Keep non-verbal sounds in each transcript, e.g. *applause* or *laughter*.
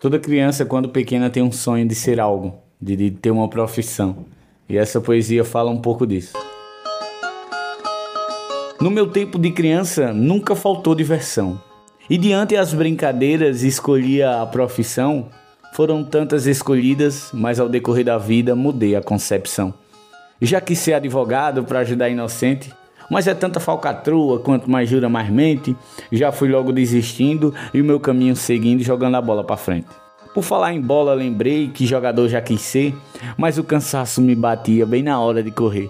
Toda criança, quando pequena, tem um sonho de ser algo, de, de ter uma profissão. E essa poesia fala um pouco disso. No meu tempo de criança, nunca faltou diversão. E diante as brincadeiras, escolhia a profissão. Foram tantas escolhidas, mas ao decorrer da vida mudei a concepção. Já quis ser advogado para ajudar inocente, mas é tanta falcatrua, quanto mais jura, mais mente. Já fui logo desistindo e o meu caminho seguindo, jogando a bola para frente. Por falar em bola, lembrei que jogador já quis ser, mas o cansaço me batia bem na hora de correr.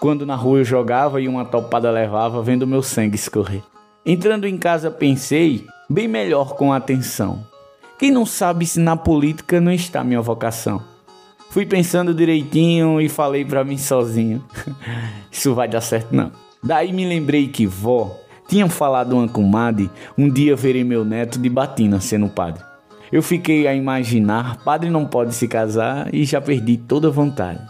Quando na rua eu jogava e uma topada levava, vendo meu sangue escorrer. Entrando em casa pensei, bem melhor com atenção. Quem não sabe se na política não está minha vocação? Fui pensando direitinho e falei para mim sozinho. *laughs* Isso vai dar certo não. Daí me lembrei que vó tinha falado uma comadre, um dia verei meu neto de batina sendo padre. Eu fiquei a imaginar, padre não pode se casar e já perdi toda a vontade.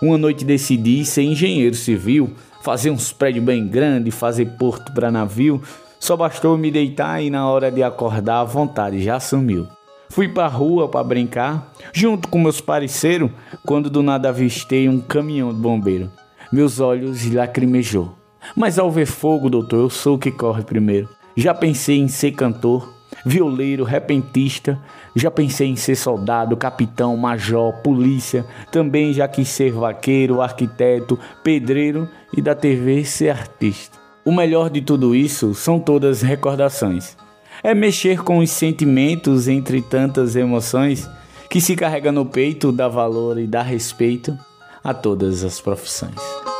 Uma noite decidi ser engenheiro civil, fazer uns prédios bem grandes, fazer porto para navio. Só bastou me deitar e na hora de acordar a vontade já sumiu. Fui pra rua para brincar, junto com meus parceiros, quando do nada avistei um caminhão de bombeiro. Meus olhos lacrimejou. Mas ao ver fogo, doutor, eu sou o que corre primeiro. Já pensei em ser cantor, violeiro, repentista. Já pensei em ser soldado, capitão, major, polícia. Também já quis ser vaqueiro, arquiteto, pedreiro e da TV ser artista. O melhor de tudo isso são todas recordações. É mexer com os sentimentos entre tantas emoções que se carrega no peito, dá valor e dá respeito a todas as profissões.